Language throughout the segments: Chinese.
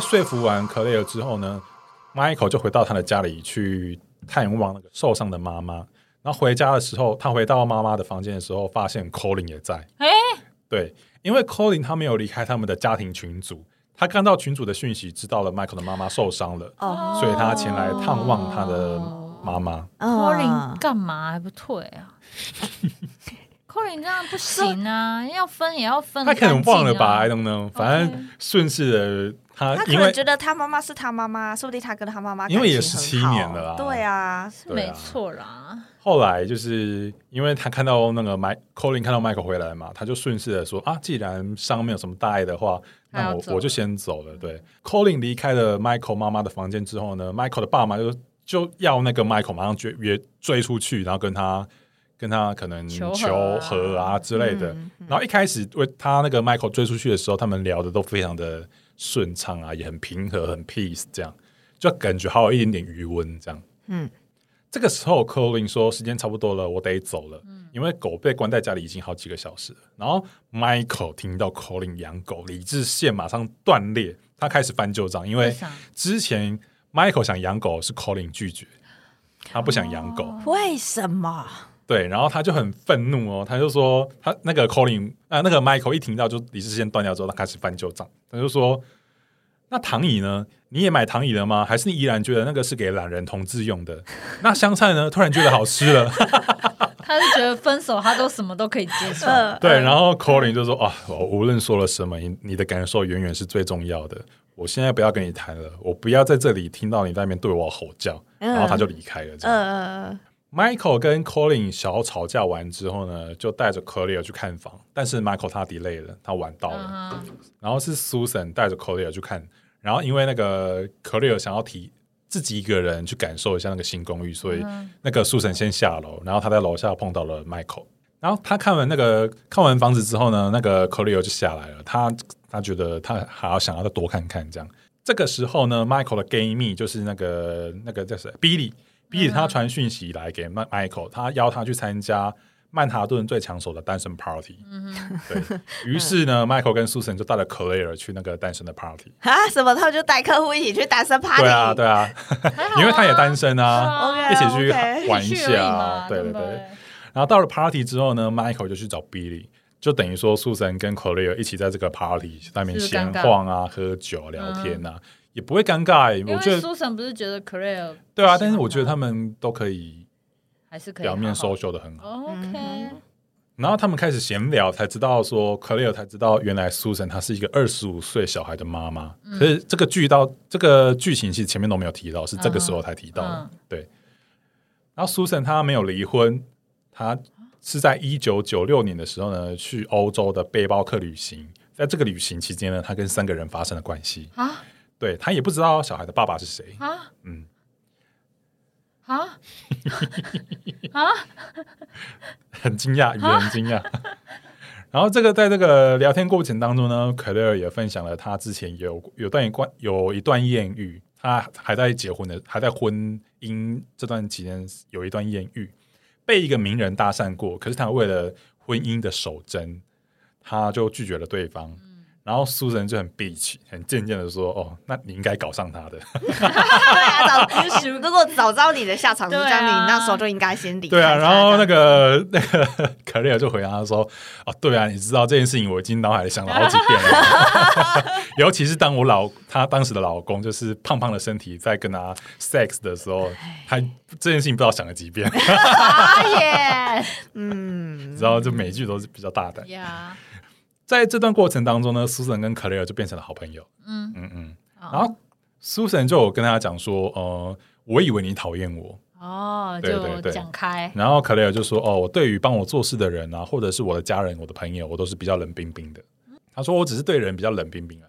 在说服完克雷尔之后呢，Michael 就回到他的家里去探望那个受伤的妈妈。然后回家的时候，他回到妈妈的房间的时候，发现 Colin 也在。哎，对，因为 Colin 他没有离开他们的家庭群组，他看到群组的讯息，知道了 Michael 的妈妈受伤了，哦，所以他前来探望他的妈妈。Colin 干嘛还不退啊 ？Colin 这样不行啊，要分也要分、他可能忘了吧，I？don't know。反正顺势的他，他可能觉得他妈妈是他妈妈，说不定他跟他妈妈因为也感情很17年好了啦对啊，是没错啦。后来就是因为他看到那个 Mike Colin 看到 Michael 回来嘛，他就顺势的说啊，既然伤没有什么大碍的话，那我我就先走了。对，Colin 离开了 Michael 妈妈的房间之后呢，Michael 的爸妈就就要那个 Michael 马上追约追出去，然后跟他跟他可能求和啊之类的。嗯然后一开始为他那个 Michael 追出去的时候，他们聊的都非常的顺畅啊，也很平和，很 peace，这样就感觉还有一点点余温这样。嗯，这个时候 Colin 说时间差不多了，我得走了，因为狗被关在家里已经好几个小时了。然后 Michael 听到 Colin 养狗，理智线马上断裂，他开始翻旧账，因为之前 Michael 想养狗是 Colin 拒绝，他不想养狗。哦为什么？对，然后他就很愤怒哦，他就说他那个 Colin 啊、那个 Michael 一听到就理智线断掉之后，他开始翻旧账，他就说：“那躺椅呢？你也买躺椅了吗？还是你依然觉得那个是给懒人同志用的？那香菜呢？突然觉得好吃了。他是觉得分手他都什么都可以接受。呃，对，然后 Colin 就说：“啊，我无论说了什么，你你的感受远远是最重要的。我现在不要跟你谈了，我不要在这里听到你在那边对我吼叫。”嗯然后他就离开了。这样。呃，Michael 跟 Colin 小吵架完之后呢，就带着 Collier 去看房，但是 Michael 他 delay 了，他晚到了。然后是 Susan 带着 Collier 去看，然后因为那个 Collier 想要提自己一个人去感受一下那个新公寓，所以那个 Susan 先下楼，然后他在楼下碰到了 Michael。然后他看完那个看完房子之后呢，那个 Collier 就下来了，他他觉得他还要想要再多看看这样。这个时候呢，Michael 的 gay 蜜就是那个那个叫谁 Billy。Billy 他传讯息来给 Mi- Michael，他邀他去参加曼哈顿最抢手的单身 party。对 于是呢，Michael 跟 Susan 就带了 Claire 去那个单身的 party。啊，什么？他们就带客户一起去单身 party？对啊，对啊，因为他也单身啊，啊一起去玩一下啊嘛，对对对。然后到了 party 之后呢，Michael 就去找 Billy，就等于说 Susan 跟 Claire 一起在这个 party 上面闲晃啊、喝酒、聊天啊，也不会尴尬欸。我觉得苏神不是觉得 Claire 对啊，但是我觉得他他们都可以还是可以表面 social 的很好。OK，然后他们开始闲聊，才知道说 Claire 才知道原来 Susan 她是一个二十五岁小孩的妈妈。嗯可是这个剧到这个剧情其实前面都没有提到，是这个时候才提到的。嗯对。然后 Susan 她没有离婚，她是在一九九六年的时候呢，去欧洲的背包客旅行。在这个旅行期间呢，她跟三个人发生了关系。啊对他也不知道小孩的爸爸是谁。啊嗯，啊 啊！很惊讶，语言很惊讶。然后这个在这个聊天过程当中呢，凯勒尔也分享了他之前有有段一关有一段艳遇，他还在结婚的，还在婚姻这段期间有一段艳遇，被一个名人搭讪过，可是他为了婚姻的守贞，他就拒绝了对方。然后苏神就很 bitch，很渐渐的说：“哦，那你应该搞上他的。对啊，早如果早知道你的下场是这样，啊你那时候就应该先离”开。对啊，然后那个个 那个可丽尔就回答他说：“哦，对啊，你知道这件事情，我已经脑海里想了好几遍了。尤其是当我老他当时的老公就是胖胖的身体在跟他 sex 的时候，他这件事情不知道想了几遍。啊耶嗯，然后就每一句都是比较大胆。呀，在这段过程当中呢，苏神跟可丽尔就变成了好朋友。嗯，嗯嗯，然然后苏神就有跟大家讲说：“呃，我以为你讨厌我。”哦，就对对对讲开，然后可雷尔就说：“哦，我对于帮我做事的人啊，或者是我的家人、我的朋友，我都是比较冷冰冰的。”他说：“我只是对人比较冷冰冰啊。”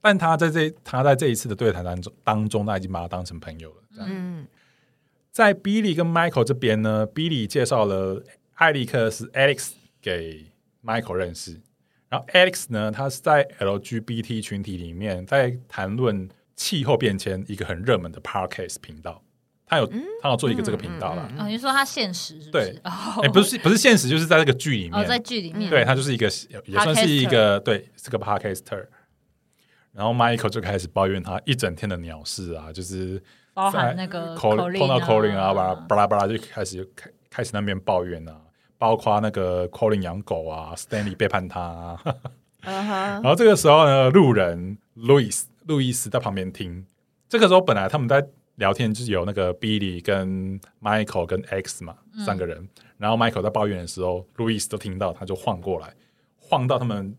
但他在这他在这一次的对谈当中当中，他已经把他当成朋友了。这样嗯在 Billy 跟 Michael 这边呢，Billy 介绍了艾利克斯 Alex 给 Michael 认识，然后 Alex 呢，他是在 LGBT 群体里面在谈论气候变迁一个很热门的 Podcast 频道，他有他有做一个这个频道啦。哦，你说他现实对是？哦。哎、不是不是现实，就是在那个剧里面，哦，在剧里面，对他就是一个也算是一个对是个 podcaster。然后 Michael 就开始抱怨他一整天的鸟事啊，就是包含那个 Colin 碰到 Colin 啊，巴拉巴拉巴拉就开始开开始那边抱怨啊，包括那个 Colin 养狗啊，Stanley 背叛他、啊，然后这个时候呢，路人路易斯路易斯在旁边听。这个时候本来他们在聊天，就是有那个 Billy 跟 Michael 跟 X 嘛、三个人。然后 Michael 在抱怨的时候，，Louis 都听到，他就晃过来，晃到他们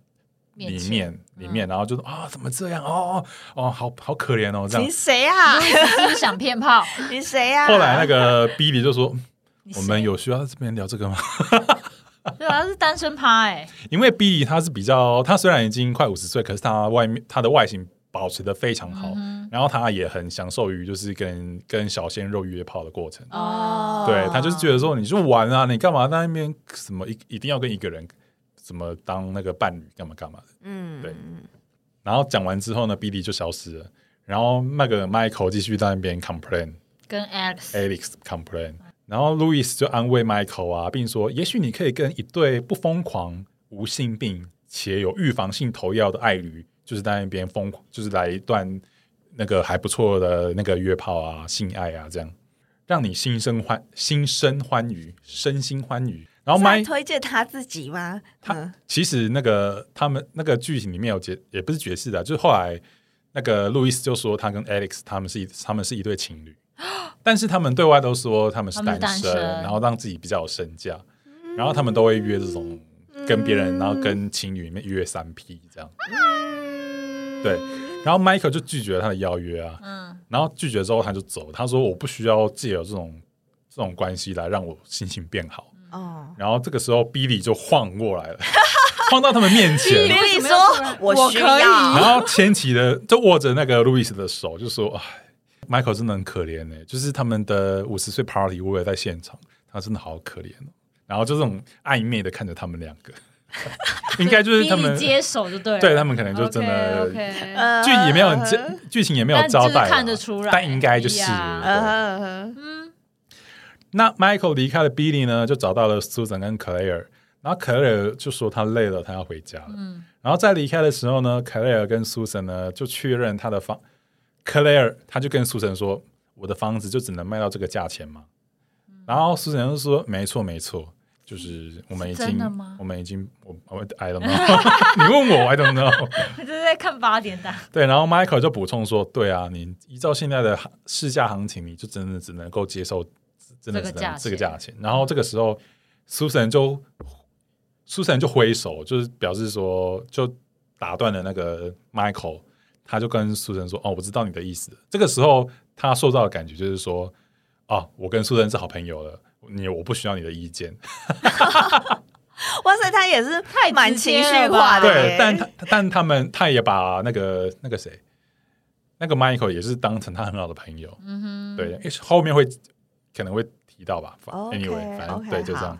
里面里面，然后就说啊，怎么这样？哦哦哦，好好可怜哦，这样你。谁啊？是不是想骗炮？你谁啊？后来那个 Billy 就说：“你我们有需要在这边聊这个吗？” 对啊，他是单身趴哎，因为 Billy 他是比较，他虽然已经快五十岁，可是他外面他的外形保持的非常好，嗯然后他也很享受于就是跟跟小鲜肉约炮的过程。哦，对他就是觉得说，你就玩啊，你干嘛在那边什么一一定要跟一个人什么当那个伴侣干嘛干嘛的。嗯，对然后讲完之后呢，Billy 就消失了，然后那个 Michael 继续在那边 complain。跟 Alex Alex complain，然后路易斯就安慰 Michael 啊，并说，也许你可以跟一对不疯狂、无性病且有预防性投药的爱侣，就是在那边疯狂，就是来一段那个还不错的那个约炮啊、性爱啊，这样让你心生欢心生欢愉，身心欢愉。然后是在 Mike 推荐他自己吗？他嗯其实那个他们那个剧情里面有解，也不是解释的，就是后来那个路易斯就说他跟 Alex 他们是一他们是一对情侣，但是他们对外都说他们是单身，然后让自己比较有身价，然后他们都会约这种跟别人，然后跟情侣里面约三 P 这样，对，然后 Michael 就拒绝了他的邀约啊，嗯，然后拒绝之后他就走，他说我不需要借由这种这种关系来让我心情变好。哦，然后这个时候，Billy 就晃过来了，晃到他们面前，为比利什么要突然说我可以。要。然后牵起的，就握着那个路易斯的手，就说：“哎，Michael 真的很可怜呢，就是他们的五十岁 party，我也在现场，他真的好可怜哦。”然后就这种暧昧的看着他们两个，应该就是他们接手就对了，对他们可能就真的剧也没有交剧情也没有但就是交代，看得出来但应该就是。那 Michael 离开了 Billy 呢，就找到了 Susan 跟 Claire，然后 Claire 就说他累了，他要回家了。嗯然后在离开的时候呢，Claire 跟 Susan 呢就确认他的房，Claire 他就跟 Susan 说：“我的房子就只能卖到这个价钱吗？”然后 Susan 就说：“没错，没错，就是我们已经我们已经，我我 I don't know，你问我 I don't know。”这是在看八点档，对，然后 Michael 就补充说：“对啊，你依照现在的市价行情，你就真的只能够接受，真的只能这个价钱这个价钱。”然后这个时候，Susan 就 Susan 就挥手，就是表示说，就打断了那个 Michael，他就跟 Susan 说：“哦，我知道你的意思。”这个时候他受到的感觉就是说：“哦，我跟 Susan 是好朋友了，你我不需要你的意见。”哇塞，他也是太直蛮情绪化的耶，对，但他但他们他也把那个那个谁，那个 Michael 也是当成他很好的朋友。嗯哼，对，后面会可能会提到吧。反 OK，anyway，反正对，就这好样。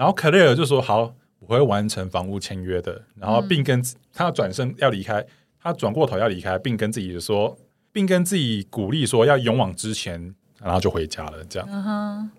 然后克莱尔就说：“好，我会完成房屋签约的。”然后并跟他转身要离开，他转过头要离开，并跟自己说，并跟自己鼓励说要勇往直前，然后就回家了。这样。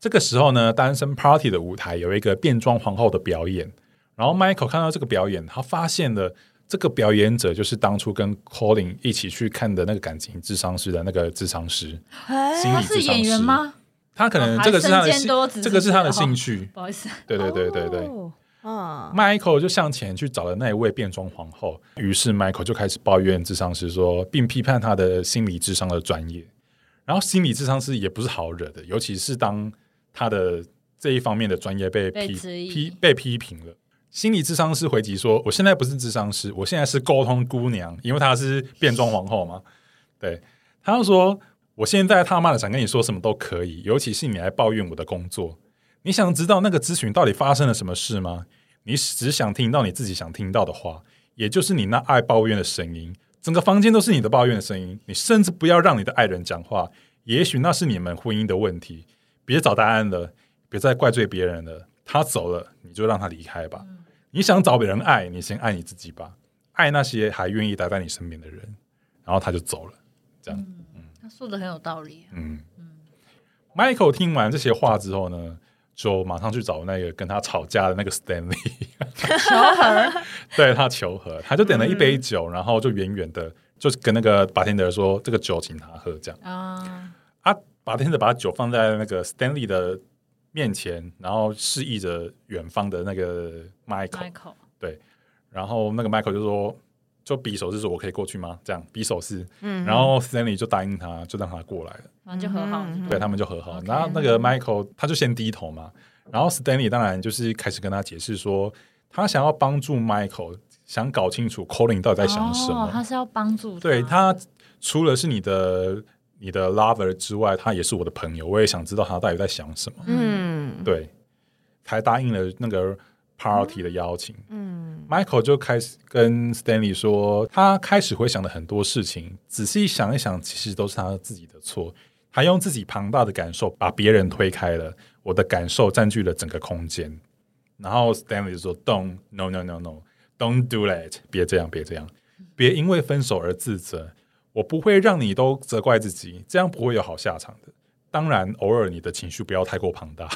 这个时候呢，单身 party 的舞台有一个变装皇后的表演，然后 Michael 看到这个表演，他发现了这个表演者就是当初跟 Colin 一起去看的那个感情智商师的那个智商师，哎心理他是智商师？演员吗？他可能哦这个是他的兴，这个是他的兴趣。不好意思，对对对对对。哦嗯，Michael 就向前去找了那一位变装皇后，于是 Michael 就开始抱怨智商师说，并批判他的心理智商的专业。然后心理智商师也不是好惹的，尤其是当他的这一方面的专业被批被批被批评了。心理智商师回击说：“我现在不是智商师，我现在是沟通姑娘，因为她是变装皇后嘛。”对，他就说：“我现在他妈的想跟你说什么都可以，尤其是你来抱怨我的工作。你想知道那个咨询到底发生了什么事吗？你只想听到你自己想听到的话，也就是你那爱抱怨的声音。整个房间都是你的抱怨的声音。你甚至不要让你的爱人讲话，也许那是你们婚姻的问题。别找答案了，别再怪罪别人了。他走了，你就让他离开吧。你想找别人爱，你先爱你自己吧。爱那些还愿意待在你身边的人。然后他就走了。这样，他说的很有道理。嗯，Michael 听完这些话之后呢，就马上去找那个跟他吵架的那个 Stanley，求和，对他求和，他就点了一杯酒，然后就远远的就跟那个 bartender 说这个酒请他喝，这样。啊，啊，bartender 把酒放在那个 Stanley 的面前，然后示意着远方的那个 Michael，Michael，然后那个 Michael 就说。就比手势说：“我可以过去吗？”这样比手势，嗯然后 Stanley 就答应他，就让他过来了。然后就和好对他们就和好。然后那个 Michael 他就先低头嘛，然后 Stanley 当然就是开始跟他解释说，他想要帮助 Michael，想搞清楚 Colin 到底在想什么。哦他是要帮助对他除了是你的你的 lover 之外，他也是我的朋友，我也想知道他到底在想什么。嗯对，才答应了那个 party 的邀请。嗯 Michael 就开始跟 Stanley 说，他开始回想的很多事情，仔细想一想，其实都是他自己的错。他用自己庞大的感受把别人推开了，我的感受占据了整个空间。然后 Stanley 就说：“Don't, no, no, no, no, don't do that，别这样，别这样，别因为分手而自责。我不会让你都责怪自己，这样不会有好下场的。当然，偶尔你的情绪不要太过庞大。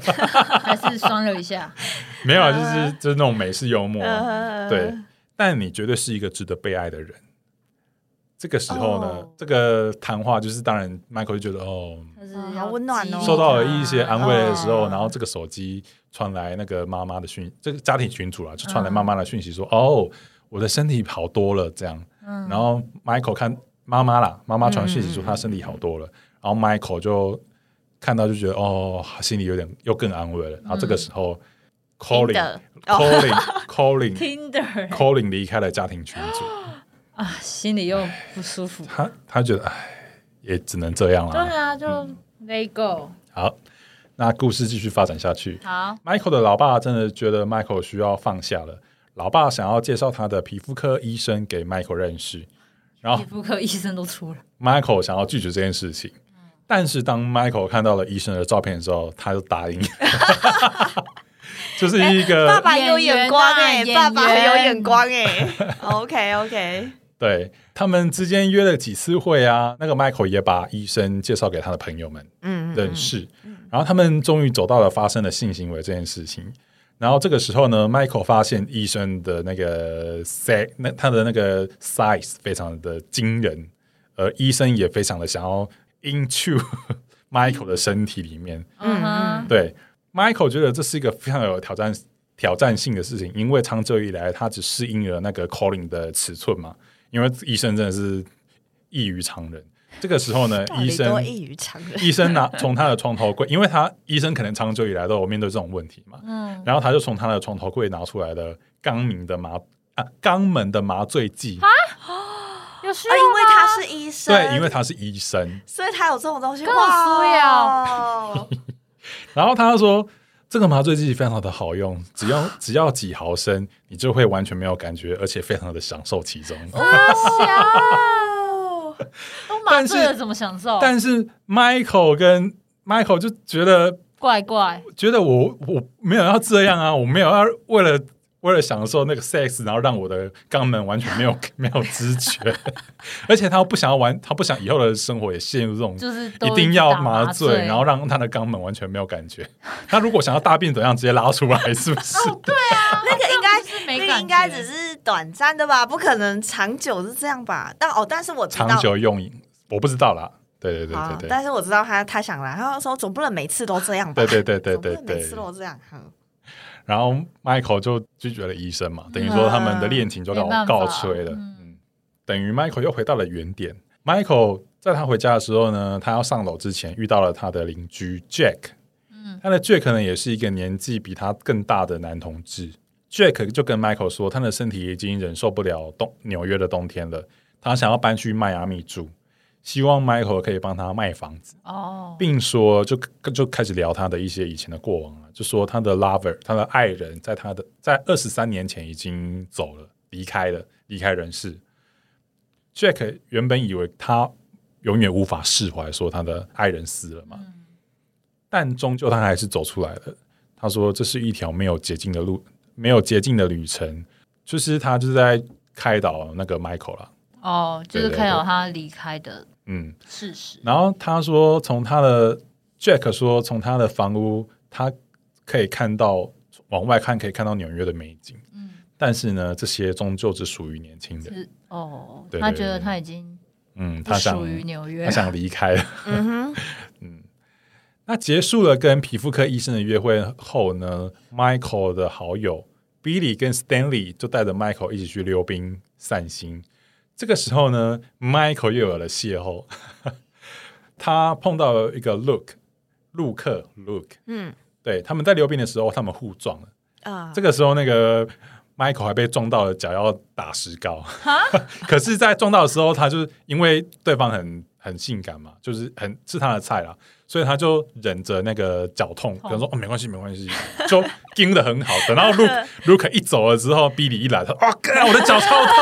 还是酸了一下，没有啊，就是就是那种美式幽默啊。呃。对，但你绝对是一个值得被爱的人。这个时候呢，哦。这个谈话就是，当然，Michael 就觉得哦，好就是要温暖哦。受到了一些安慰的时候，哦然后这个手机传来那个妈妈的讯，这个家庭群主啊，就传来妈妈的讯息说，哦，我的身体好多了，这样。然后 Michael 看妈妈啦，妈妈传讯息说她身体好多了，然后 Michael 就看到就觉得哦，心里有点又更安慰了。然后这个时候，Colin 的 Colin Colin Tinder Colin 离开了家庭群组。啊，心里又不舒服。他他觉得哎，也只能这样了。对啊，就 let go。好，那故事继续发展下去。好，Michael 的老爸真的觉得 Michael 需要放下了，老爸想要介绍他的皮肤科医生给 Michael 认识，然后皮肤科医生都出了，Michael 想要拒绝这件事情，但是当 Michael 看到了医生的照片的时候，他就答应，就是一个、爸爸有眼光哎、爸爸很有眼光哎、OK OK，对他们之间约了几次会啊，那个 Michael 也把医生介绍给他的朋友们。嗯，认识，然后他们终于走到了发生了性行为这件事情。然后这个时候呢，Michael 发现医生的那个 size，那他的那个 size 非常的惊人，而医生也非常的想要 into Michael 的身体里面。嗯哼，对，Michael 觉得这是一个非常有挑战挑战性的事情，因为长久以来他只适应了那个 calling 的尺寸嘛，因为医生真的是异于常人。这个时候呢，医生异于常人。医生拿从他的床头柜，因为他医生可能长久以来都有面对这种问题嘛，嗯，然后他就从他的床头柜拿出来了肛门的麻啊肛门的麻醉剂，有需啊，要因为他是医生，对，因为他是医生，所以他有这种东西，跟我说哇，然后他说这个麻醉剂非常的好用，只要 只要几毫升，你就会完全没有感觉，而且非常的享受其中。哦 都麻醉了，怎么享受？但是 Michael 跟 Michael 就觉得怪怪，觉得我我没有要这样啊，我没有要为了为了享受那个 sex，然后让我的肛门完全没有 没有知觉，而且他不想要玩，他不想以后的生活也陷入这种就是一定要打麻麻醉，然后让他的肛门完全没有感觉。他如果想要大便怎样，直接拉出来，是不是对啊？那个应该是没那个应该只是短暂的吧，不可能长久是这样吧？但哦，但是我知道长久用瘾，我不知道啦。对对对好对对，但是我知道他他想来，他说总不能每次都这样吧？对对对对对总不能每对次都这样。嗯然后 Michael 就拒绝了医生嘛，等于说他们的恋情就告告吹了。嗯嗯，等于 Michael 又回到了原点。Michael 在他回家的时候呢，他要上楼之前遇到了他的邻居 Jack。嗯他的 Jack 呢也是一个年纪比他更大的男同志。Jack 就跟 Michael 说，他的身体已经忍受不了冬纽约的冬天了，他想要搬去迈阿密住，希望 Michael 可以帮他卖房子。哦，并说就就开始聊他的一些以前的过往了，就说他的 lover，他的爱人，在他的在二十三年前已经走了，离开了，离开人世。Jack 原本以为他永远无法释怀，说他的爱人死了嘛，但终究他还是走出来了。他说这是一条没有捷径的路，没有捷径的旅程，就是他就是在开导那个 Michael 啦，哦，就是对对看到他离开的嗯，事实。然后他说，从他的 Jack 说，从他的房屋他可以看到往外看可以看到纽约的美景，嗯，但是呢，这些终究只属于年轻人。是哦，对对他觉得他已经嗯，他想属于纽约他，想离开了。嗯哼，那结束了跟皮肤科医生的约会后呢，Michael 的好友 Billy 跟 Stanley 就带着 Michael 一起去溜冰散心。这个时候呢，Michael 又有了邂逅，他碰到了一个 Luke 陆克 Luke，嗯。对，他们在溜冰的时候，他们互撞了。啊，这个时候，那个 Michael 还被撞到了脚要打石膏，可是，在撞到的时候，他就是因为对方很很性感嘛，就是很是他的菜啦，所以他就忍着那个脚痛，痛。跟他说：“哦，没关系，没关系。”就盯的很好。等到 Luke Luke 一走了之后，Billy 一来，他哇，干我的脚超痛，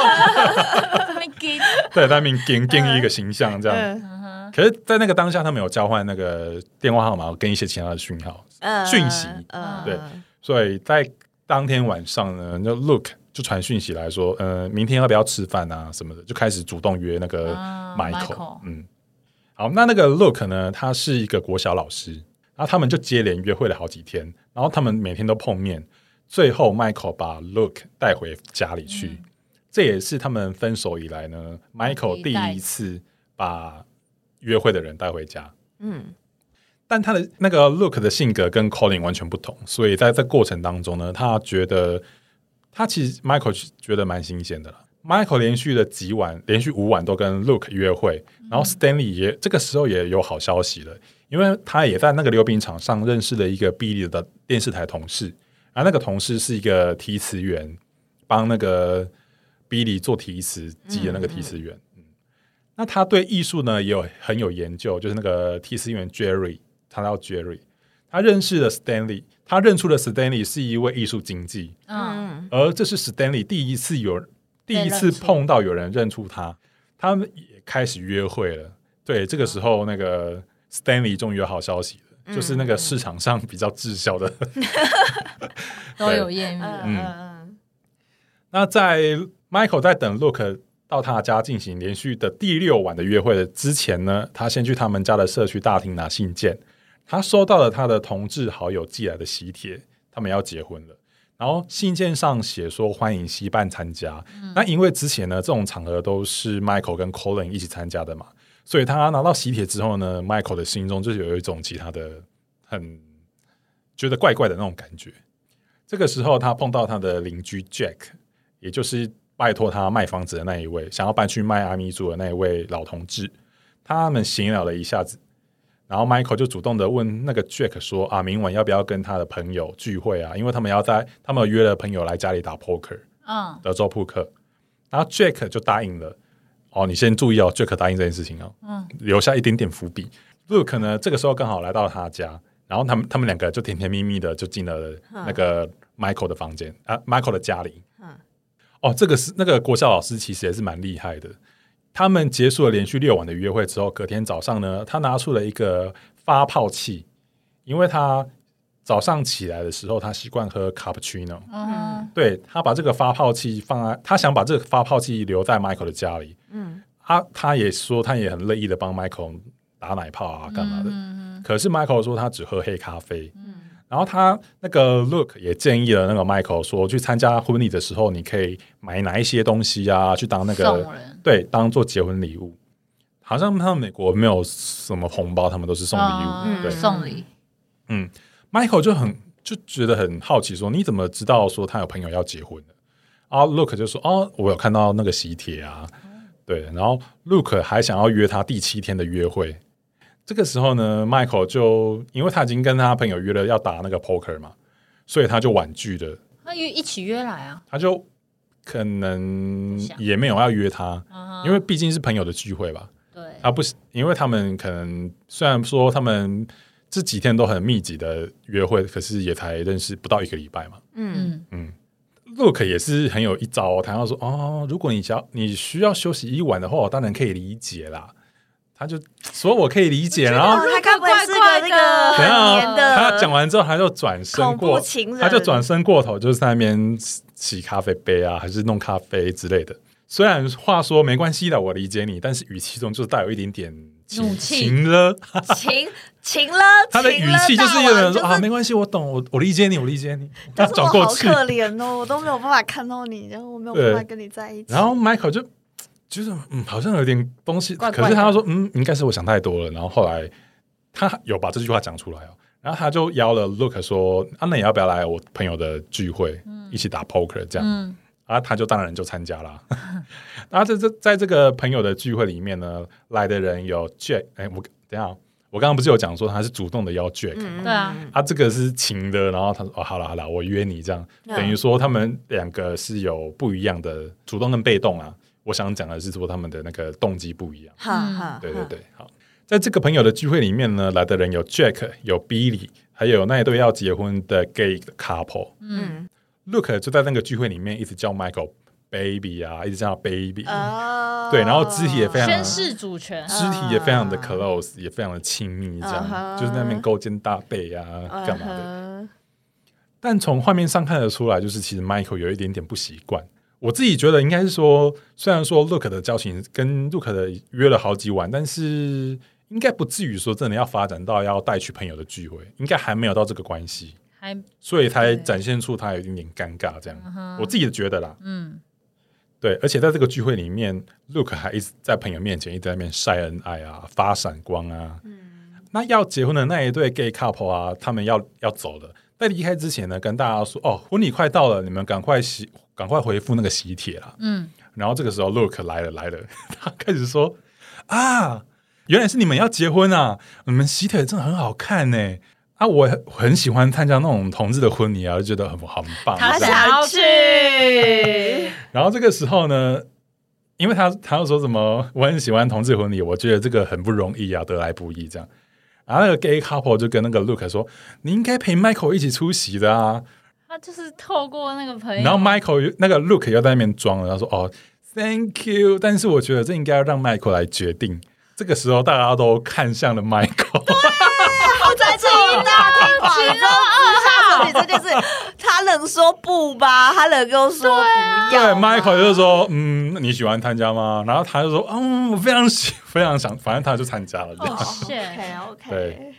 他们给对，他们盯盯一个形象这样。嗯。嗯可是，在那个当下，他们有交换那个电话号码跟一些其他的讯号，嗯。讯息。嗯。对。所以在当天晚上呢，就 Look 就传讯息来说，呃，明天要不要吃饭啊什么的，就开始主动约那个啊 Michael。Michael 嗯，好，那那个 Look 呢，他是一个国小老师，然后他们就接连约会了好几天，然后他们每天都碰面，最后 Michael 把 Look 带回家里去，嗯这也是他们分手以来呢，Michael 第一次把约会的人带回家。嗯但他的那个 Look 的性格跟 Colin 完全不同，所以在这过程当中呢，他觉得他其实 Michael 觉得蛮新鲜的了。Michael 连续的几晚，连续五晚都跟 Look 约会，然后 Stanley 也这个时候也有好消息了，因为他也在那个溜冰场上认识了一个 Billy 的电视台同事，然后那个同事是一个提词员，帮那个 Billy 做提词机的那个提词员。嗯，那他对艺术呢也有很有研究，就是那个提词员 Jerry，他叫 Jerry，他认识了 Stanley，他认出了 Stanley 是一位艺术经济，嗯，嗯而这是 Stanley 第一次有第一次碰到有人认出他，他们也开始约会了。对，这个时候那个 Stanley 终于有好消息了，就是那个市场上比较滞销的。都有艳遇，嗯嗯。那在 Michael 在等 Look 到他家进行连续的第六晚的约会的之前呢，他先去他们家的社区大厅拿信件。他收到了他的同志好友寄来的喜帖，他们要结婚了。然后信件上写说欢迎西半参加。那因为之前呢，这种场合都是 Michael 跟 Colin 一起参加的嘛，所以他拿到喜帖之后呢，Michael 的心中就是有一种其他的很觉得怪怪的那种感觉。这个时候，他碰到他的邻居 Jack，也就是拜托他卖房子的那一位，想要搬去迈阿密住的那一位老同志。他们闲聊了一下子，然后 Michael 就主动的问那个 Jack 说：“啊，明晚要不要跟他的朋友聚会啊？因为他们要在他们有约了朋友来家里打 poker，嗯德州扑克。”然后 Jack 就答应了。哦，你先注意哦，Jack 答应这件事情哦，嗯，留下一点点伏笔。Luke 呢，这个时候刚好来到他家，然后他们他们两个就甜甜蜜蜜的就进了那个 Michael 的房间啊，Michael 的家里。嗯哦，这个是那个国校老师其实也是蛮厉害的。他们结束了连续六晚的约会之后，隔天早上呢，他拿出了一个发泡器，因为他早上起来的时候，他习惯喝 cappuccino。嗯对他把这个发泡器放在，他想把这个发泡器留在 Michael 的家里。嗯他他也说他也很乐意的帮 Michael 打奶泡啊，干嘛的。嗯可是 Michael 说他只喝黑咖啡。嗯然后他那个 Look 也建议了那个 Michael 说，去参加婚礼的时候，你可以买哪一些东西啊，去当那个对，当做结婚礼物。好像他们美国没有什么红包，他们都是送礼物。嗯对，送礼，嗯，Michael 就很就觉得很好奇说，你怎么知道说他有朋友要结婚的？然后 Look 就说，哦，我有看到那个喜帖啊，对。然后 Look 还想要约他第七天的约会。这个时候呢，Michael 就因为他已经跟他朋友约了要打那个 poker 嘛，所以他就婉拒了。他约一起约来啊，他就可能也没有要约他，嗯因为毕竟是朋友的聚会吧。对，他不是，因为他们可能虽然说他们这几天都很密集的约会，可是也才认识不到一个礼拜嘛。嗯嗯 Look 也是很有一招、哦，他要说哦，如果你想要你需要休息一晚的话，我当然可以理解啦。他就说我可以理解，然后哦，他该不会是个那个？他讲完之后，他就转身过他就转身过头，就是在那边洗咖啡杯啊，还是弄咖啡之类的。虽然话说没关系的，我理解你，但是语气中就是带有一点点情了，情情了，他的语气就是有人说啊，没关系，我懂，我我理解你，我理解你，他但是我好转过去，可怜哦，我都没有办法看到你，然后我没有办法跟你在一起。然后 Michael 就就是嗯，好像有点东西，怪怪可是他说嗯，应该是我想太多了。然后后来他有把这句话讲出来哦，然后他就邀了 Look 说啊，那你要不要来我朋友的聚会，一起打 poker 这样？嗯，然后他就当然就参加了。然后在这在这个朋友的聚会里面呢，来的人有 Jack，哎，我等下，我刚刚不是有讲说他是主动的邀 Jack，、嗯对啊，他这个是情的，然后他说哦，好了好了，我约你这样，嗯等于说他们两个是有不一样的主动跟被动啊。我想讲的是说他们的那个动机不一样。哈哈，对对对，好，在这个朋友的聚会里面呢，来的人有 Jack，有 Billy，还有那一对要结婚的 gay couple。嗯 Look 就在那个聚会里面一直叫 Michael baby 啊，一直叫 baby，、哦，对然后肢体也非常宣誓主权，肢体也非常的 close，、也非常的亲密，这样、就是那边勾肩搭背啊，干嘛的。的？但从画面上看得出来，就是其实 Michael 有一点点不习惯。我自己觉得应该是说，虽然说 Look 的交情跟 Look 的约了好几晚，但是应该不至于说真的要发展到要带去朋友的聚会，应该还没有到这个关系，还所以才展现出他有一点点尴尬这样。嗯我自己觉得啦，嗯，对，而且在这个聚会里面，Look 还一直在朋友面前一直在那边晒恩爱啊，发闪光啊。嗯。那要结婚的那一对 gay couple 啊，他们要要走了，在离开之前呢，跟大家说：“哦，婚礼快到了，你们赶快喜，赶快回复那个喜帖啦。”嗯，然后这个时候，Look 来了来了，他开始说：“啊，原来是你们要结婚啊！你们喜帖真的很好看呢。啊，我很喜欢参加那种同志的婚礼啊，就觉得很很棒。他想要去，然后这个时候呢，因为他他又说什么我很喜欢同志婚礼，我觉得这个很不容易啊，得来不易这样。然后那个 gay couple 就跟那个 Luke 说：“你应该陪 Michael 一起出席的啊。他就是透过那个朋”友，然后 Michael 那个 Look 又在那边装了，他说：“哦，Thank you。”但是我觉得这应该要让 Michael 来决定。这个时候大家都看向了 Michael，对我在这一大庭广众之下处理这件事，他能说不吧？他能够说不对，Michael 就说：“嗯，那你喜欢参加吗？”然后他就说：“嗯，我非常喜，非常想，反正他就参加了。”这样。哦 shit，OK OK，对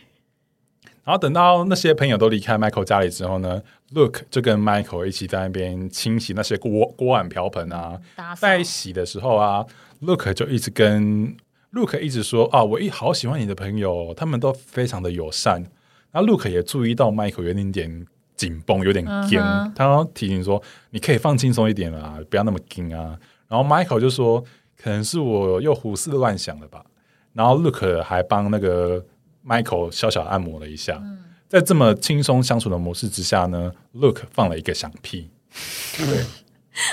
然后等到那些朋友都离开 Michael 家里之后呢，Look 就跟 Michael 一起在那边清洗那些锅锅碗瓢盆啊。在洗的时候啊，Look 就一直跟 Look 一直说啊，我一好喜欢你的朋友，他们都非常的友善。然后 Look 也注意到 Michael 有点点紧绷，有点紧，嗯哼他要提醒说，你可以放轻松一点啦，不要那么紧啊。然后 Michael 就说，可能是我又胡思乱想了吧。然后 Look 还帮那个 Michael 小小按摩了一下。在这么轻松相处的模式之下呢，Look 放了一个响屁。对，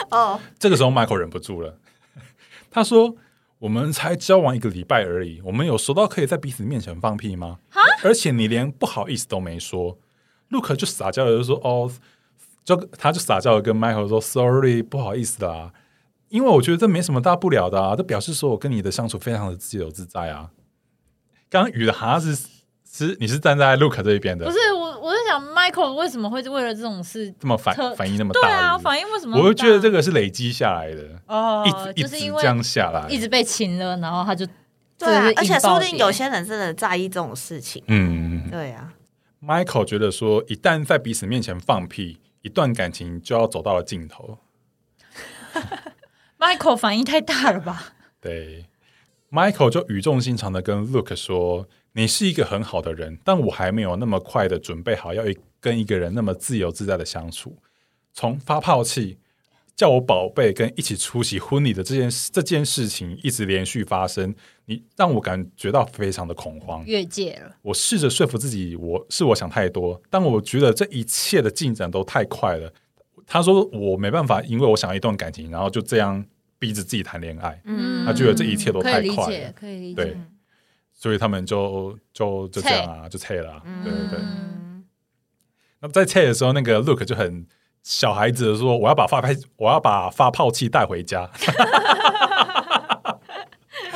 哦，这个时候 Michael 忍不住了，他说：“我们才交往一个礼拜而已，我们有熟到可以在彼此面前放屁吗？而且你连不好意思都没说。”Look 就撒娇的就说：“哦，就他就撒娇的跟 Michael 说：‘Sorry，不好意思啦，因为我觉得这没什么大不了的啊，这表示说我跟你的相处非常的自由自在啊。’刚刚语的哈是是你是站在 Look 这一边的不，是我，我在想 Michael 为什么会为了这种事，这么反反应那么大，对啊，反应为什么？我会觉得这个是累积下来的，哦一直，一直就是因为这样下来，一直被亲了，然后他就对啊而且说不定有些人真的在意这种事情。嗯对啊，，Michael 觉得说，一旦在彼此面前放屁，一段感情就要走到了尽头。Michael 反应太大了吧？对，Michael 就语重心长的跟 Look 说：“你是一个很好的人，但我还没有那么快的准备好要跟一个人那么自由自在的相处。从发泡器、叫我宝贝跟一起出席婚礼的这件事这件事情一直连续发生，你让我感觉到非常的恐慌。越界了，我试着说服自己，我是我想太多，但我觉得这一切的进展都太快了。他说我没办法，因为我想要一段感情，然后就这样逼着自己谈恋爱，嗯他觉得这一切都太快了以理解，可以理解。对，所以他们就就就这样啊，就撤了啊、对对对。嗯那在撤的时候，那个 Look 就很小孩子的说：“我要把发拍，我要把发泡器带回家。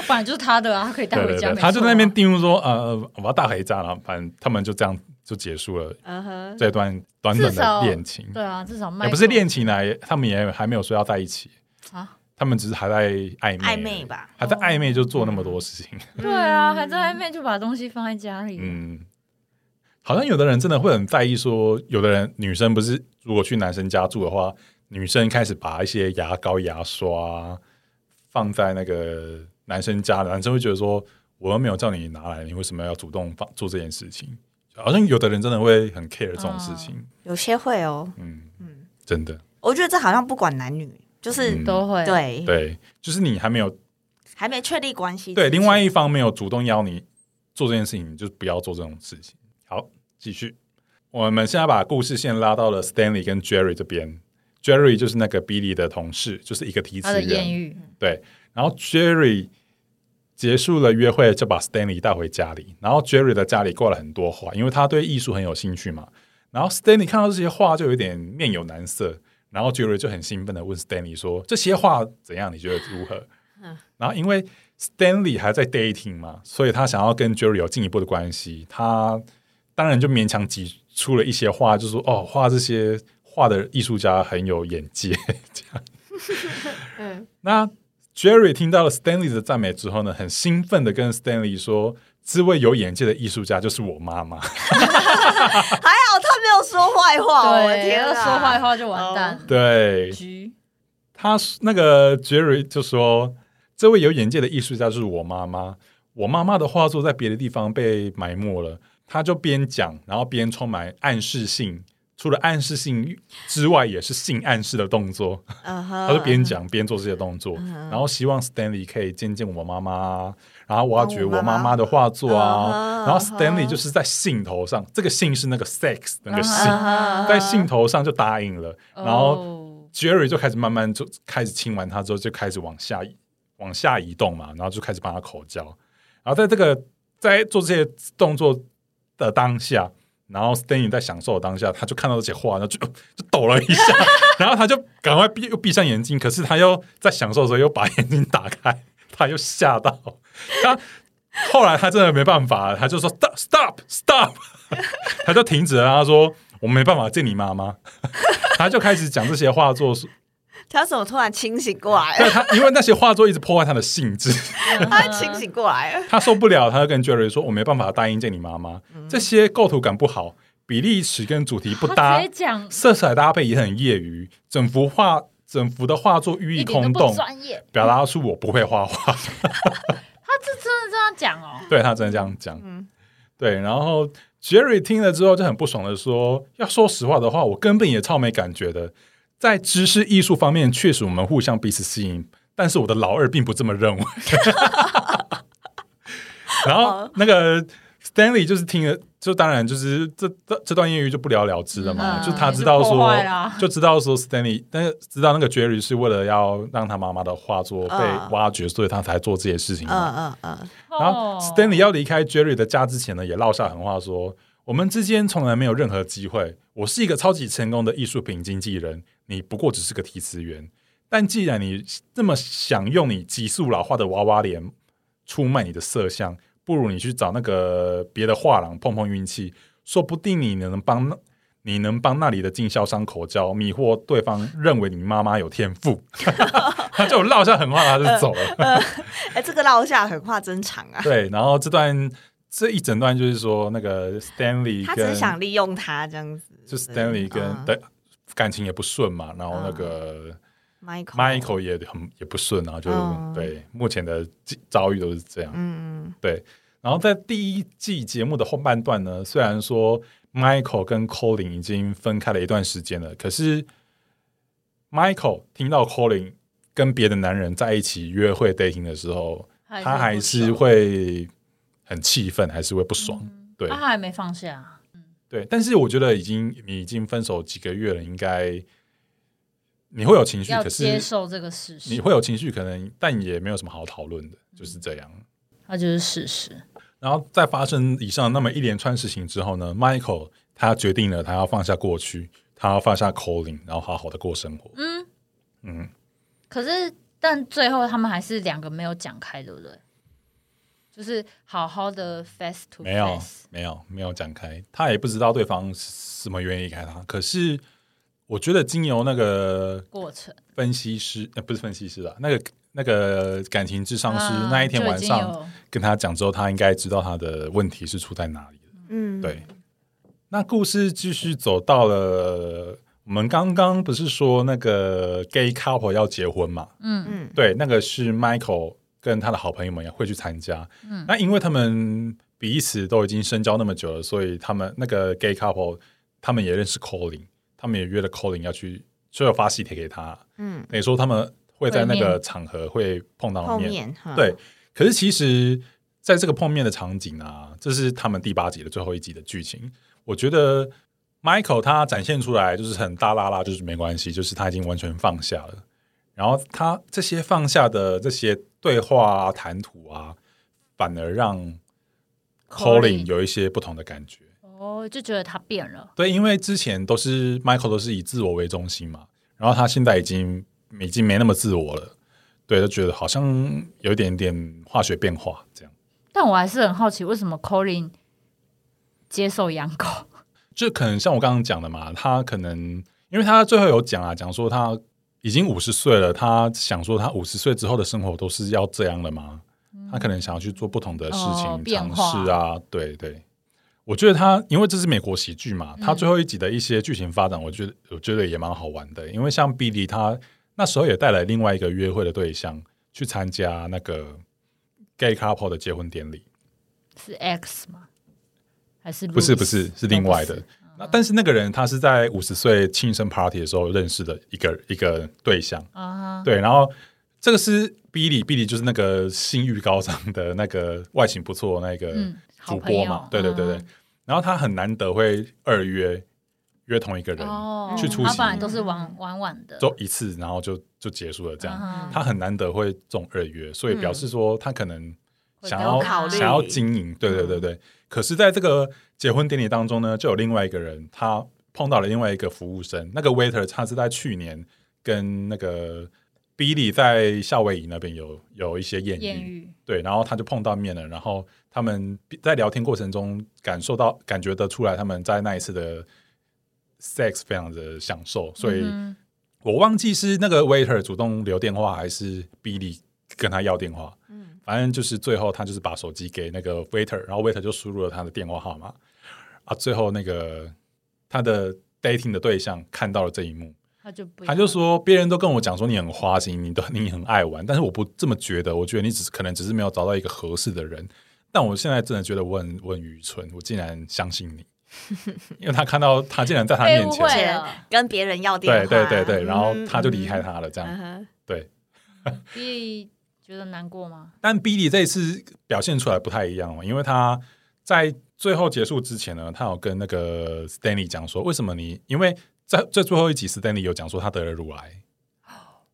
本来就是他的啊，他可以”带对对对，回家。他就在那边叮嘱说：“呃，我要带回家。”然后反正他们就这样就结束了嗯哼，这段短短的恋情。对啊，至少也不是恋情来，他们也还没有说要在一起。啊，他们只是还在暧昧暧昧吧，还在暧昧就做那么多事情。对啊，还在暧昧就把东西放在家里。嗯，好像有的人真的会很在意说，有的人女生不是如果去男生家住的话，女生开始把一些牙膏、牙刷放在那个男生家，男生会觉得说，我又没有叫你拿来，你为什么要主动放做这件事情？好像有的人真的会很 care 这种事情。有些会哦。嗯嗯，真的，我觉得这好像不管男女，就是嗯都会。对对，就是你还没有还没确立关系，对另外一方没有主动邀你做这件事情，你就不要做这种事情。好，继续。我们现在把故事线拉到了 Stanley 跟 Jerry 这边。Jerry 就是那个 Billy 的同事，就是一个提词人。艳遇，对，然后 Jerry 结束了约会，就把 Stanley 带回家里。然后 Jerry 的家里挂了很多画，因为他对艺术很有兴趣嘛。然后 Stanley 看到这些画，就有点面有难色。然后 Jerry 就很兴奋的问 Stanley 说：“这些画怎样？你觉得如何？”然后因为 Stanley 还在 dating 嘛，所以他想要跟 Jerry 有进一步的关系。他当然就勉强挤出了一些话，就说：“哦，画这些画的艺术家很有眼界。”这样。嗯那 Jerry 听到了 Stanley 的赞美之后呢，很兴奋的跟 Stanley 说：“这位有眼界的艺术家就是我妈妈。还好他没有说坏话，我天啊，要说坏话就完蛋”。对局他，那个 Jerry 就说：“这位有眼界的艺术家就是我妈妈。我妈妈的画作在别的地方被埋没了。”他就边讲，然后边充满暗示性。除了暗示性之外，也是性暗示的动作。嗯哼他就边讲边做这些动作，然后希望 Stanley 可以见见我妈妈，然后挖掘我妈妈的画作啊。嗯然后 Stanley 就是在兴头上，这个兴是那个 sex 那个兴，嗯在兴头上就答应了。然后哦 Jerry 就开始慢慢就开始亲完他之后，就开始往下往下移动嘛，然后就开始帮他口交。然后在这个在做这些动作的当下。然后 Stanley 在享受的当下，他就看到这些画，然后就 就抖了一下，然后他就赶快闭又闭上眼睛，可是他又在享受的时候又把眼睛打开，他又吓到。他后来他真的没办法，他就说 stop stop stop，他就停止了。他说我没办法见你妈妈，他就开始讲这些画作。他怎么突然清醒过来了？对 他，因为那些画作一直破坏他的兴致，他清醒过来了。他受不了，他就跟 Jerry 说：“我没办法答应见你妈妈，这些构图感不好，比例尺跟主题不搭色彩搭配也很业余，整幅画整幅的画作寓意空洞，专业，表达出我不会画画。他这真的这样讲哦。对他真的这样讲，嗯对。然后 Jerry 听了之后就很不爽的说：“要说实话的话，我根本也超没感觉的。在知识艺术方面，确实我们互相彼此吸引，但是我的老二并不这么认为。”然后那个 Stanley 就是听了，就当然就是这这这段艳遇就不了了之了嘛，嗯就他知道说就知道说 Stanley，但是知道那个 Jerry 是为了要让他妈妈的画作被嗯挖掘，所以他才做这些事情嘛。嗯嗯嗯，然后哦 Stanley 要离开 Jerry 的家之前呢，也落下狠话说：“我们之间从来没有任何机会。我是一个超级成功的艺术品经纪人，你不过只是个提词员。但既然你这么想用你急速老化的娃娃脸出卖你的色相，不如你去找那个别的画廊碰碰运气，说不定你能帮你能帮那里的经销商口交，迷惑对方认为你妈妈有天赋。”他就落下狠话，他就走了。哎，这个落下狠话真长啊。对，然后这段这一整段就是说，那个 Stanley 他只想利用他这样子。就 Stanley 跟嗯的感情也不顺嘛，然后那个 Michael Michael 也很也不顺啊，就嗯。对目前的遭遇都是这样。嗯对，然后在第一季节目的后半段呢，虽然说 Michael 跟 Colin 已经分开了一段时间了，可是 Michael 听到 Colin 跟别的男人在一起约会 dating 的时候，他还是会很气愤，还是会不爽。对。他还没放下，对，但是我觉得已经你已经分手几个月了，应该你会有情绪，要可是接受这个事实，你会有情绪，可能但也没有什么好讨论的，就是这样。那就是事实。然后在发生以上那么一连串事情之后呢，Michael 他决定了，他要放下过去，他要放下 Colin，然后好好的过生活。嗯，嗯，可是但最后他们还是两个没有讲开，对不对？就是好好的 face to face，没有没有讲开，他也不知道对方是什么原因离开他。可是我觉得经由那个过程。分析师，呃，不是分析师啦，那个那个感情智商师、啊那一天晚上跟他讲之后，他应该知道他的问题是出在哪里了。嗯，对，那故事继续走到了，我们刚刚不是说那个 gay couple 要结婚嘛？嗯。嗯。对，那个是 Michael 跟他的好朋友们也会去参加。嗯，那因为他们彼此都已经深交那么久了，所以他们那个 gay couple 他们也认识 Colin，他们也约了 Colin 要去，就要发喜帖给他。嗯，等于说他们会在那个场合会碰到面。面对，可是其实在这个碰面的场景啊，这是他们第八集的最后一集的剧情。我觉得 Michael 他展现出来就是很大拉拉，就是没关系，就是他已经完全放下了。然后他这些放下的这些对话啊、谈吐啊，反而让 Colin 有一些不同的感觉。哦，就觉得他变了，对，因为之前都是 Michael 都是以自我为中心嘛，然后他现在已经已经没那么自我了，对，就觉得好像有一点点化学变化这样。但我还是很好奇，为什么 Colin 接受养狗？就可能像我刚刚讲的嘛，他可能因为他最后有讲啊，讲说他已经五十岁了，他想说他五十岁之后的生活都是要这样的吗？他可能想要去做不同的事哦情，尝试啊，对对。我觉得他，因为这是美国喜剧嘛，他最后一集的一些剧情发展，我觉得我觉得也蛮好玩的。因为像 Billy 他那时候也带来另外一个约会的对象去参加那个 gay couple 的结婚典礼，是 X 吗？还是不是？不是是另外的。那但是那个人他是在五十岁庆生 party 的时候认识的一个一个对象，啊，对，然后这个是 Billy，Billy 就是那个性欲高涨的那个外形不错那个嗯主播嘛，对对对对嗯。然后他很难得会二约约同一个人，哦，去出席。他本来都是玩玩玩的，就一次，然后就就结束了这样。嗯他很难得会中二约，所以表示说他可能想要想要经营，对对对对。可是，在这个结婚典礼当中呢，就有另外一个人，他碰到了另外一个服务生，那个 waiter 他是在去年跟那个 Billy 在夏威夷那边有有一些艳遇，对，然后他就碰到面了，然后他们在聊天过程中感受到感觉得出来，他们在那一次的 sex 非常的享受，所以。嗯我忘记是那个 waiter 主动留电话，还是 Billy 跟他要电话。嗯反正就是最后他就是把手机给那个 waiter，然后 waiter 就输入了他的电话号码。啊，最后那个他的 dating 的对象看到了这一幕，他就不要他就说：“别人都跟我讲说你很花心，你都 你很爱玩，但是我不这么觉得。我觉得你只是可能只是没有找到一个合适的人。但我现在真的觉得我很我很愚蠢，我竟然相信你，因为他看到他竟然在他面前。跟别人要电对话，对对对，然后嗯他就离开。他了，这样。对，B 觉得难过吗？但 Billy 这一次表现出来不太一样哦，因为他在最后结束之前呢，他有跟那个 Stanley 讲说，为什么你？因为在在最后一集，Stanley 有讲说他得了乳癌，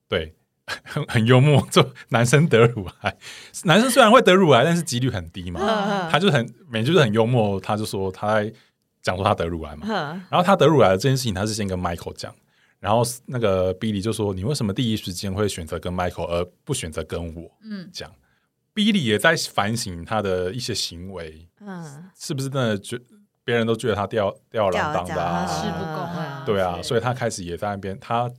对，很很幽默，就男生得乳癌，男生虽然会得乳癌，但是几率很低嘛，嗯他就很每就是很幽默，他就说他在讲说他得乳癌嘛，然后他得乳癌的这件事情，他是先跟 Michael 讲，然后那个 Billy 就说：“你为什么第一时间会选择跟 Michael 而不选择跟我？”嗯，讲。Billy 也在反省他的一些行为，嗯，是不是真的觉别人都觉得他吊吊儿郎当的事啊？不公啊对啊，所以他开始也在那边，他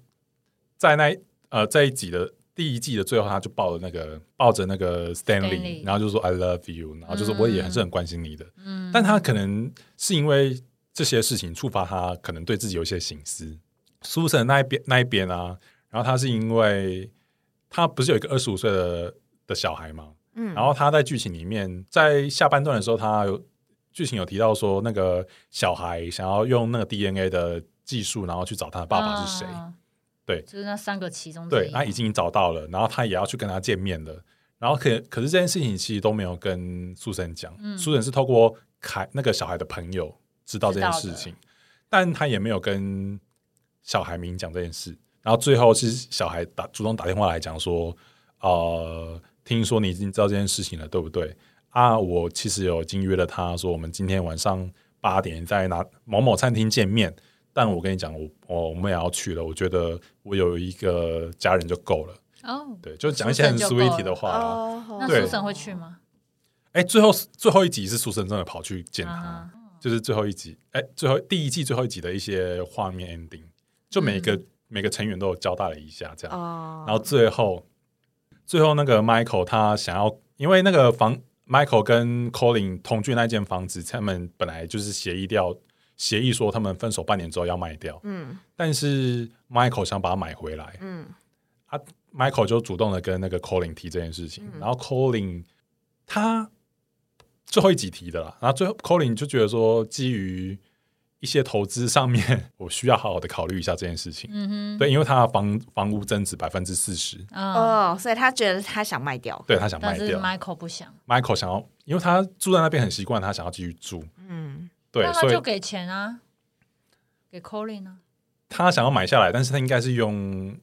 在那呃这一集的第一季的最后，他就抱着那个抱着那个 Stanley，, Stanley 然后就说 I love you，然后就说我也还是很关心你的。嗯，但他可能是因为这些事情触发他，可能对自己有一些心思。苏神那一边那一边啊，然后他是因为他不是有一个二十五岁的的小孩吗？嗯然后他在剧情里面，在下半段的时候，他有剧情有提到说，那个小孩想要用那个 DNA 的技术，然后去找他的爸爸是谁。啊对就是那三个其中之对，一他已经找到了，然后他也要去跟他见面了。然后可可是这件事情其实都没有跟苏珊讲，嗯苏珊是透过凯那个小孩的朋友知道这件事情，但他也没有跟小孩明讲这件事。然后最后是小孩打主动打电话来讲说，呃，听说你已经知道这件事情了，对不对？啊，我其实有已经约了他说，我们今天晚上八点在哪某某餐厅见面。但我跟你讲，我我我们也要去了。我觉得我有一个家人就够了。哦，对，就讲一些很苏珊就够 sweet 了的话啦。哦那对苏神会去吗？哎、最后最后一集是苏珊真的跑去见他，啊，就是最后一集，哎、最后第一季最后一集的一些画面 ending，就每个、每个成员都有交代了一下这样。哦，然后最后，最后那个 Michael 他想要，因为那个房 Michael 跟 Colin 同居那间房子，他们本来就是协议掉，协议说他们分手半年之后要卖掉，嗯。但是 Michael 想把它买回来，嗯。啊 Michael 就主动的跟那个 Colin 提这件事情，嗯。然后 Colin 他最后一集提的啦，然后最后 Colin 就觉得说，基于一些投资上面，我需要好好的考虑一下这件事情。嗯哼，对，因为他的房房屋增值百分之四十，嗯，哦，所以他觉得他想卖掉，对他想卖但是掉。Michael 不想，Michael 想要，因为他住在那边很习惯，他想要继续住，嗯。对，所以那他就给钱啊，给 Colin 啊，他想要买下来，但是他应该是用，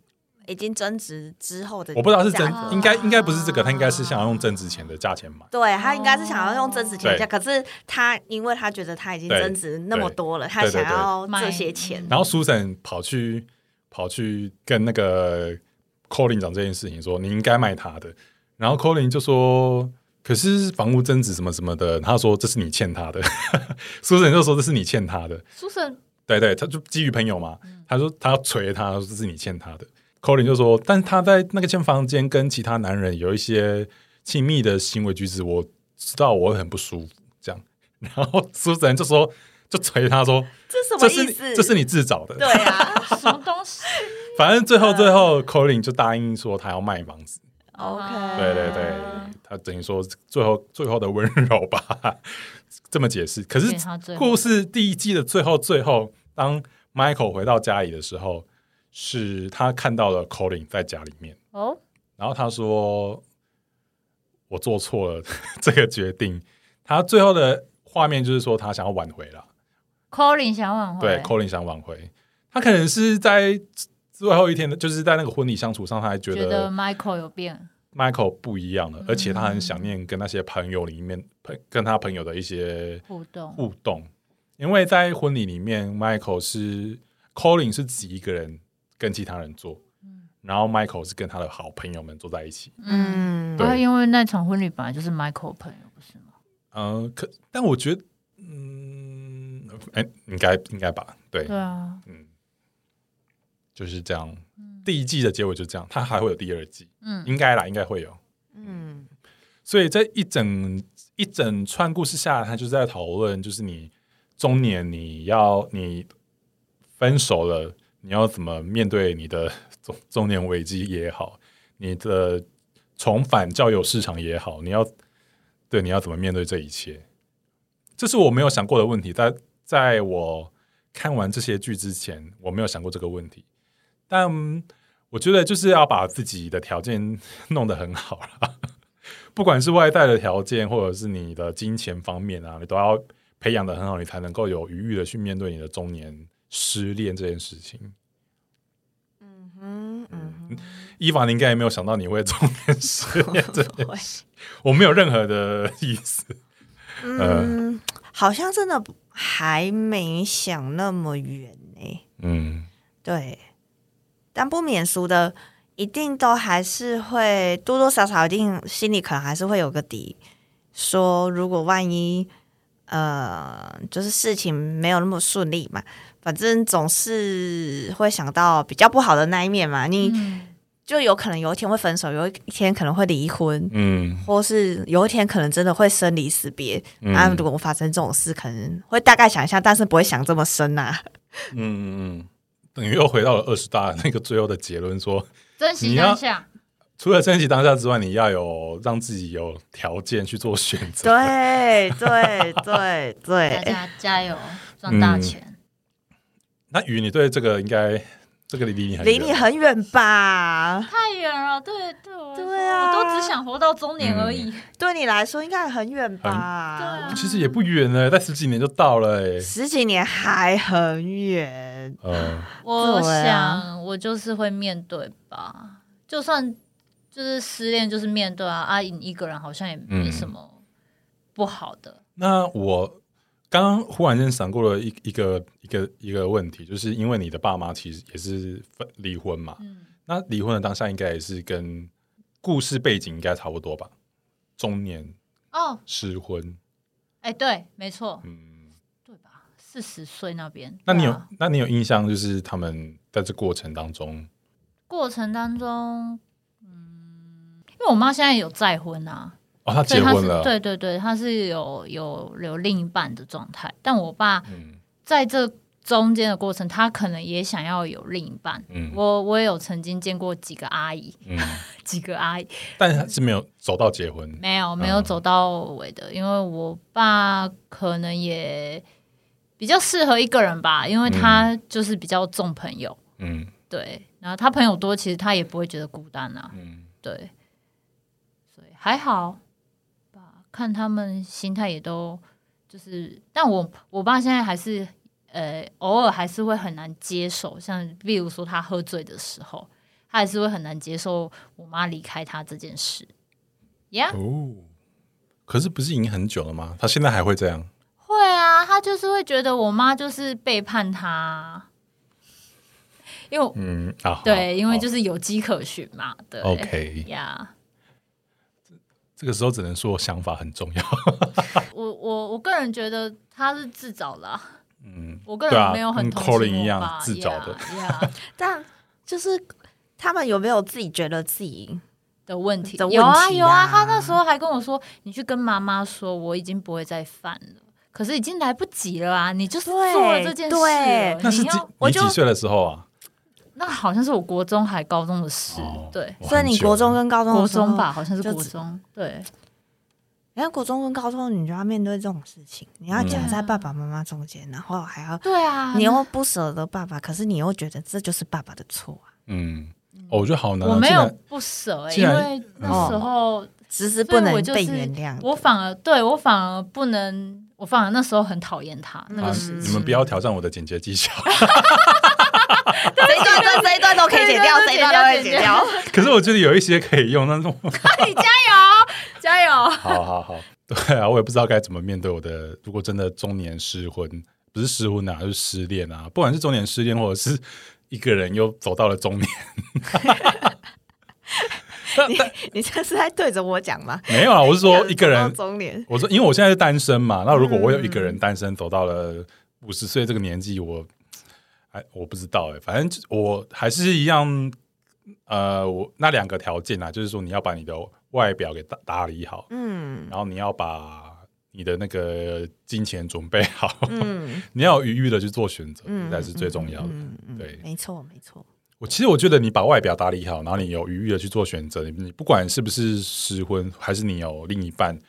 已经增值之后的，我不知道是增应该应该不是这个，他应该是想要用增值前的价钱买。对他应该是想要用增值钱的价，可是他因为他觉得他已经增值那么多了，他想要对。这些钱，然后 Susan 跑去跑去跟那个 Colin 讲这件事情，说你应该卖他的，然后 Colin 就说。可是房屋增值什么什么的，他说这是你欠他的，Susan 就说这是你欠他的，Susan？对对，他就基于朋友嘛，他说他要捶他，说这是你欠他的。Colin 就说，但他在那个间房间跟其他男人有一些亲密的行为举止，我知道我会很不舒服。这样，然后 Susan 就说，就捶他说，这什么这是你意思？这是你自找的。对啊 什么东西反正最后最后 Colin 就答应说他要卖房子。，OK，对对对，他等于说最后最后的温柔吧，这么解释。可是故事第一季的最后最后，当 Michael 回到家里的时候，是他看到了 Colin 在家里面，哦，然后他说：“我做错了这个决定。”他最后的画面就是说他想要挽回了，Colin 想挽回，对，Colin 想挽回，他可能是在最后一天的，就是在那个婚礼相处上，他还觉觉得得 Michael 有变，Michael 不一样了，而且他很嗯。想念跟那些朋友里面朋跟他朋友的一些互动，互动，因为在婚礼里面，Michael 是 Colin 是自己一个人跟其他人做，然后 Michael 是跟他的好朋友们坐在一起。嗯，嗯，对因为那场婚礼本来就是 Michael 朋友，不是吗？嗯、可但我觉得，嗯，哎、应该应该吧，对，对啊，嗯，就是这样。第一季的结尾就这样，他还会有第二季，嗯，应该啦，应该会有。嗯所以这一整一整串故事下来，他就是在讨论，就是你中年你要你分手了，你要怎么面对你的中中年危机也好，你的重返交友市场也好，你要对你要怎么面对这一切，这是我没有想过的问题。在在我看完这些剧之前，我没有想过这个问题，但我觉得就是要把自己的条件弄得很好了。不管是外在的条件，或者是你的金钱方面啊，你都要培养的很好，你才能够有余裕的去面对你的中年失恋这件事情。嗯哼嗯哼，伊凡，你应该也没有想到你会中年失恋这件会事，我没有任何的意思。嗯，好像真的还没想那么远呢。嗯，对，但不免俗的，一定都还是会多多少少，一定心里可能还是会有个底，说如果万一呃，就是事情没有那么顺利嘛，反正总是会想到比较不好的那一面嘛，你嗯。就有可能有一天会分手，有一天可能会离婚。嗯。或是有一天可能真的会生离死别，嗯。啊，如果发生这种事，可能会大概想一下，但是不会想这么深呐、嗯嗯嗯，等于又回到了二十大那个最后的结论说，珍惜当下，除了珍惜当下之外，你要有让自己有条件去做选择。对对对大对，家加油，赚大嗯。钱。那雨，你对这个应该这个离你很离你很远吧？太远了，对对我对啊我都只想活到中年而已。对你来说应该很远吧？对啊其实也不远呢，在十几年就到了哎。十几年还很远。嗯，我想，我就是会面对吧，就算就是失恋，就是面对啊。阿颖一个人好像也没什么不好的。那我刚刚忽然间闪过了一一个一个一个问题，就是因为你的爸妈其实也是分离婚嘛，嗯，那离婚的当下应该也是跟故事背景应该差不多吧？中年哦，失婚，哎，对，没错，嗯，对吧？四十岁那边，那你有、啊。那你有印象就是他们在这过程当中，过程当中，嗯，因为我妈现在有再婚啊，哦，他结婚了，对对对，他是有有有另一半的状态，但我爸嗯。在这中间的过程，他可能也想要有另一半。嗯。我我也有曾经见过几个阿姨，嗯，几个阿姨 但是他是没有走到结婚，没有没有走到尾的，因为我爸可能也比较适合一个人吧，因为他就是比较重朋友，嗯。对，然后他朋友多，其实他也不会觉得孤单啊，嗯。对，所以还好吧，看他们心态也都就是，但我我爸现在还是呃偶尔还是会很难接受，像比如说他喝醉的时候，他还是会很难接受我妈离开他这件事。呀、哦，可是不是已经很久了吗？他现在还会这样？会啊，他就是会觉得我妈就是背叛他，因为、嗯啊，对，因为就是有迹可循嘛，对 OK 呀。这个时候只能说想法很重要。我我我个人觉得他是自找的、啊，嗯，我个人没有很跟同情自找的 但就是他们有没有自己觉得自己的问题有啊有啊，啊他那时候还跟我说，你去跟妈妈说，我已经不会再犯了。可是已经来不及了啊！你就是做了这件事对了，那是几你要我就你几岁的时候啊？那好像是我国中还高中的事，哦对，所以你国中跟高中的时候国中吧，，好像是就只国中，对，人家国中跟高中你就要面对这种事情，你要夹在爸爸妈妈中间，然后还要对啊，你又不舍得爸爸，可是你又觉得这就是爸爸的错啊，嗯，哦我觉得好难啊。我没有不舍、欸，既然因为那时候只是不能被我就是原谅。我反而对我反而不能，我反而那时候很讨厌他那啊个时期。你们不要挑战我的剪接技巧。这一段这这一段都可以剪掉，对对对这一段都可以剪掉。可是我觉得有一些可以用，那种你加油，加油！好好好，对啊，我也不知道该怎么面对我的。如果真的中年失婚，不是失婚啊，就是失恋啊，不管是中年失恋，或者是一个人又走到了中年，你你这是在对着我讲吗？没有啊，我是说一个人，中年，我说因为我现在是单身嘛，那如果我有一个嗯人单身走到了五十岁这个年纪，我哎，我不知道哎、反正我还是一样，呃，我那两个条件啊，就是说你要把你的外表给打打理好，嗯然后你要把你的那个金钱准备好，嗯 你要有余裕的去做选择，嗯，才是最重要的。嗯嗯，对没错没错。我其实我觉得你把外表打理好，然后你有余裕的去做选择，你你不管是不是失婚，还是你有另一半，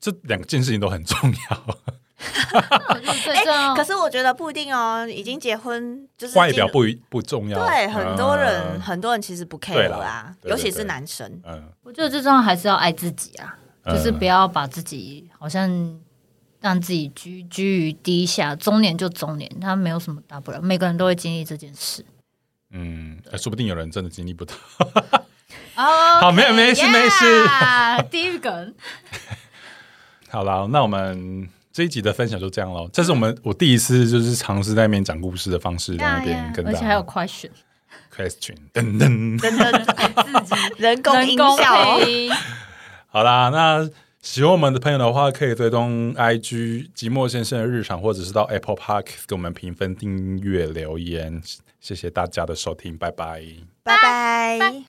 这两件事情都很重要。可是我觉得不一定哦，已经结婚就是外表不不重要，对很多人嗯。很多人其实不 care 啦尤其是男生。嗯，我觉得最重要还是要爱自己啊，嗯。就是不要把自己好像让自己居居于低下，中年就中年，他没有什么大不了，每个人都会经历这件事。嗯，哎说不定有人真的经历不到。哦，好没有没事没事。第一梗，好了，那我们这一集的分享就这样喽。这是我们我第一次就是尝试在那边讲故事的方式，在那边跟大而且还有家 question，question 噔噔。真的自己 人工音工效哦，配音，好啦，那喜欢我们的朋友的话，可以追踪 IG 寂寞先生的日常，或者是到 Apple Park 给我们评分、订阅、留言。谢谢大家的收听，拜拜。拜拜。